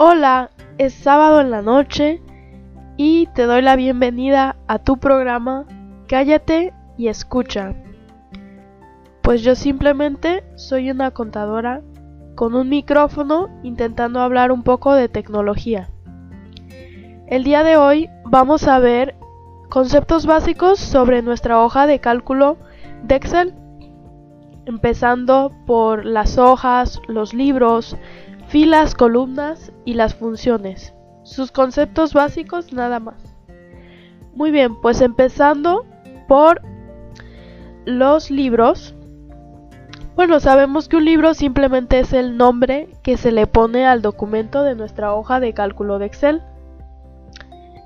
Hola, es sábado en la noche y te doy la bienvenida a tu programa Cállate y escucha. Pues yo simplemente soy una contadora con un micrófono intentando hablar un poco de tecnología. El día de hoy vamos a ver conceptos básicos sobre nuestra hoja de cálculo de Excel, empezando por las hojas, los libros, filas, columnas y las funciones. Sus conceptos básicos nada más. Muy bien, pues empezando por los libros. Bueno, sabemos que un libro simplemente es el nombre que se le pone al documento de nuestra hoja de cálculo de Excel.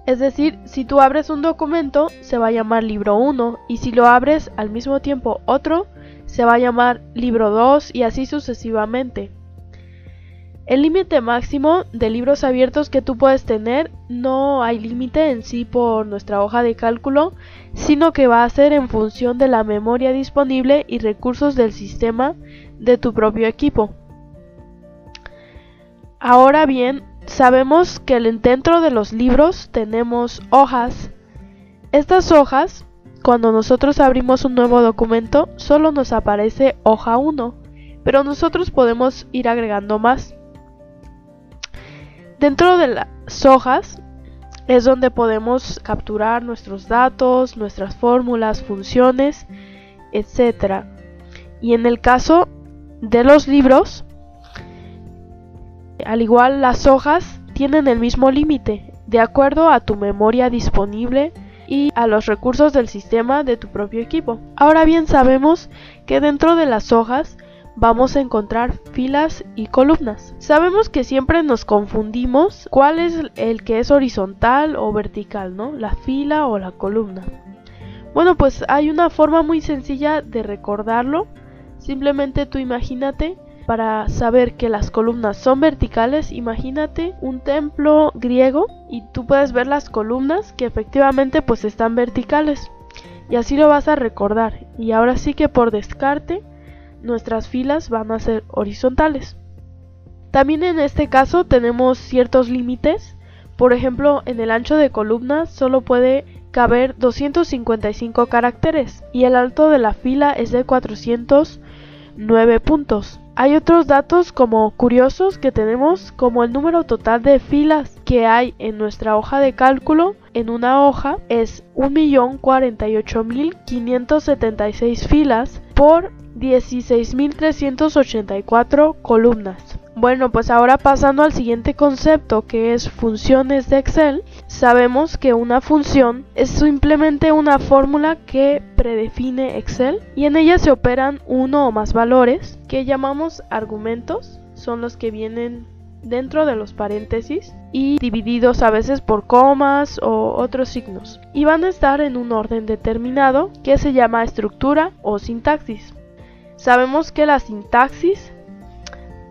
Es decir, si tú abres un documento, se va a llamar libro 1 y si lo abres al mismo tiempo otro, se va a llamar libro 2 y así sucesivamente. El límite máximo de libros abiertos que tú puedes tener no hay límite en sí por nuestra hoja de cálculo, sino que va a ser en función de la memoria disponible y recursos del sistema de tu propio equipo. Ahora bien, sabemos que dentro de los libros tenemos hojas. Estas hojas, cuando nosotros abrimos un nuevo documento, solo nos aparece hoja 1, pero nosotros podemos ir agregando más. Dentro de las hojas es donde podemos capturar nuestros datos, nuestras fórmulas, funciones, etc. Y en el caso de los libros, al igual las hojas tienen el mismo límite, de acuerdo a tu memoria disponible y a los recursos del sistema de tu propio equipo. Ahora bien sabemos que dentro de las hojas vamos a encontrar filas y columnas. Sabemos que siempre nos confundimos cuál es el que es horizontal o vertical, ¿no? La fila o la columna. Bueno, pues hay una forma muy sencilla de recordarlo. Simplemente tú imagínate para saber que las columnas son verticales, imagínate un templo griego y tú puedes ver las columnas que efectivamente pues están verticales. Y así lo vas a recordar. Y ahora sí que por descarte nuestras filas van a ser horizontales. También en este caso tenemos ciertos límites. Por ejemplo, en el ancho de columna solo puede caber 255 caracteres y el alto de la fila es de 409 puntos. Hay otros datos como curiosos que tenemos como el número total de filas que hay en nuestra hoja de cálculo en una hoja es 1.048.576 filas por 16.384 columnas. Bueno, pues ahora pasando al siguiente concepto que es funciones de Excel, sabemos que una función es simplemente una fórmula que predefine Excel y en ella se operan uno o más valores que llamamos argumentos, son los que vienen dentro de los paréntesis y divididos a veces por comas o otros signos y van a estar en un orden determinado que se llama estructura o sintaxis. Sabemos que la sintaxis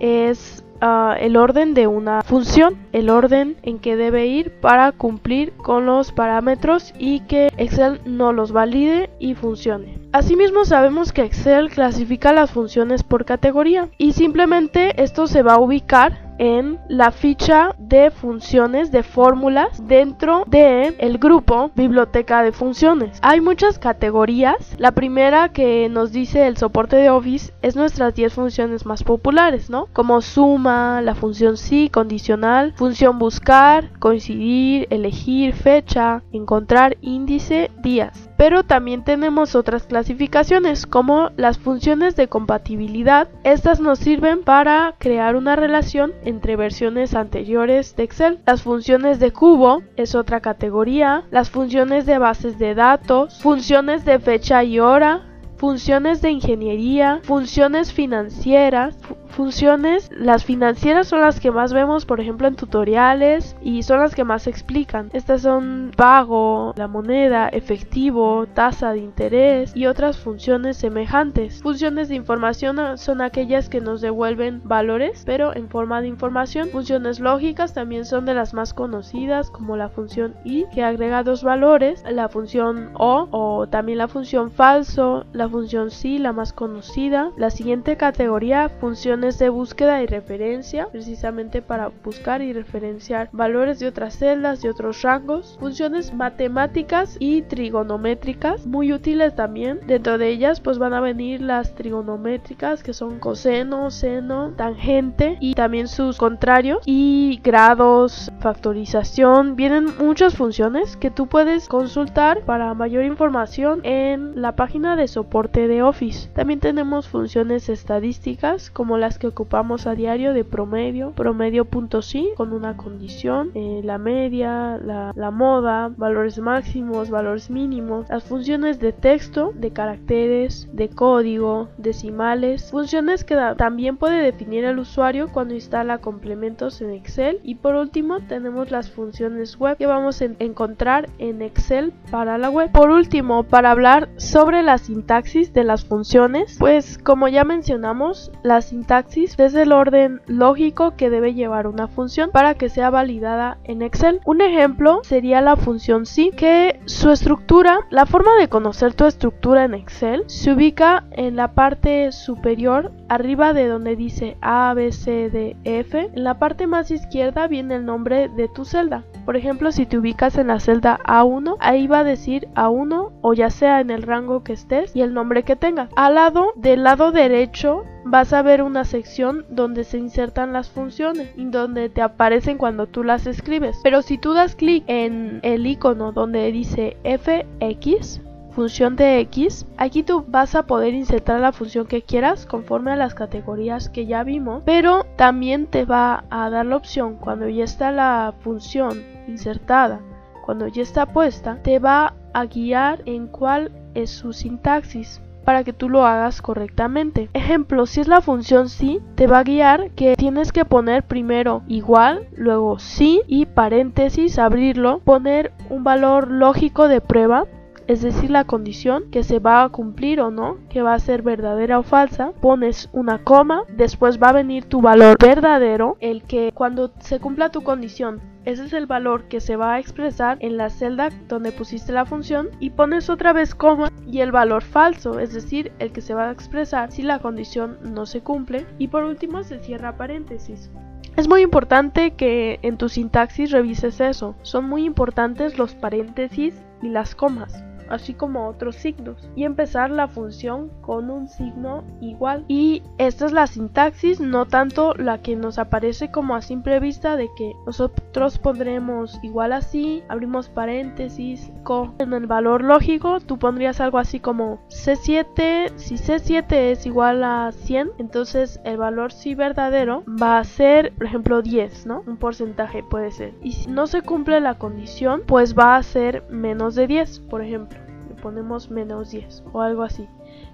es ah, el orden de una función, el orden en que debe ir para cumplir con los parámetros y que Excel no los valide y funcione. Asimismo sabemos que Excel clasifica las funciones por categoría y simplemente esto se va a ubicar en la ficha de funciones de fórmulas dentro de el grupo biblioteca de funciones. Hay muchas categorías. La primera que nos dice el soporte de Office es nuestras 10 funciones más populares, ¿no? Como suma, la función sí, condicional, función buscar, coincidir, elegir, fecha, encontrar índice, días pero también tenemos otras clasificaciones como las funciones de compatibilidad. Estas nos sirven para crear una relación entre versiones anteriores de Excel. Las funciones de cubo es otra categoría. Las funciones de bases de datos, funciones de fecha y hora, funciones de ingeniería, funciones financieras, funciones, las financieras son las que más vemos, por ejemplo, en tutoriales y son las que más explican. Estas son pago, la moneda, efectivo, tasa de interés y otras funciones semejantes. Funciones de información son aquellas que nos devuelven valores, pero en forma de información. Funciones lógicas también son de las más conocidas, como la función i, que agrega dos valores, la función o o también la función falso, la función si, la más conocida. La siguiente categoría, funciones funciones de búsqueda y referencia, precisamente para buscar y referenciar valores de otras celdas, de otros rangos, funciones matemáticas y trigonométricas, muy útiles también. Dentro de ellas pues van a venir las trigonométricas que son coseno, seno, tangente y también sus contrarios y grados, factorización, vienen muchas funciones que tú puedes consultar para mayor información en la página de soporte de Office. También tenemos funciones estadísticas como que ocupamos a diario de promedio, promedio.sí con una condición, eh, la media, la moda, valores máximos, valores mínimos, las funciones de texto, de caracteres, de código, decimales, funciones que también puede definir el usuario cuando instala complementos en Excel y por último tenemos las funciones web que vamos a encontrar en Excel para la web. Por último, para hablar sobre la sintaxis de las funciones, pues como ya mencionamos, la sintaxis es el orden lógico que debe llevar una función para que sea validada en Excel. Un ejemplo sería la función si, que su estructura, la forma de conocer tu estructura en Excel, se ubica en la parte superior arriba de donde dice A, B, C, D, F. En la parte más izquierda viene el nombre de tu celda. Por ejemplo, si te ubicas en la celda A1, ahí va a decir A1 o ya sea en el rango que estés y el nombre que tenga. Al lado, del lado derecho, vas a ver una sección donde se insertan las funciones y donde te aparecen cuando tú las escribes. Pero si tú das clic en el icono donde dice fx, función de x, aquí tú vas a poder insertar la función que quieras conforme a las categorías que ya vimos, pero también te va a dar la opción cuando ya está la función insertada, cuando ya está puesta, te va a guiar en cuál es su sintaxis para que tú lo hagas correctamente. Ejemplo, si es la función si, te va a guiar que tienes que poner primero igual, luego sí y paréntesis, abrirlo, poner un valor lógico de prueba es decir, la condición que se va a cumplir o no, que va a ser verdadera o falsa, pones una coma, después va a venir tu valor verdadero, el que cuando se cumpla tu condición ese es el valor que se va a expresar en la celda donde pusiste la función y pones otra vez coma y el valor falso, es decir, el que se va a expresar si la condición no se cumple y por último se cierra paréntesis. Es muy importante que en tu sintaxis revises eso. Son muy importantes los paréntesis y las comas así como otros signos, y empezar la función con un signo igual. Y esta es la sintaxis, no tanto la que nos aparece como a simple vista de que nosotros pondremos igual así, abrimos paréntesis, con en el valor lógico tú pondrías algo así como C7, si C7 es igual a 100, entonces el valor si verdadero va a ser, por ejemplo, 10, ¿no? Un porcentaje puede ser. Y si no se cumple la condición, pues va a ser menos de 10, por ejemplo ponemos menos 10 o algo así.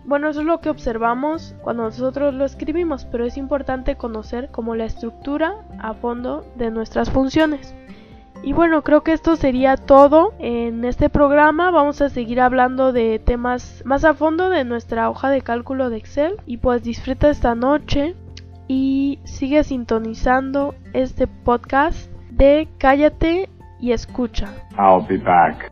Bueno, eso es lo que observamos cuando nosotros lo escribimos, pero es importante conocer como la estructura a fondo de nuestras funciones. Y bueno, creo que esto sería todo en este programa. Vamos a seguir hablando de temas más a fondo de nuestra hoja de cálculo de Excel. Y pues disfruta esta noche y sigue sintonizando este podcast de Cállate y escucha. I'll be back.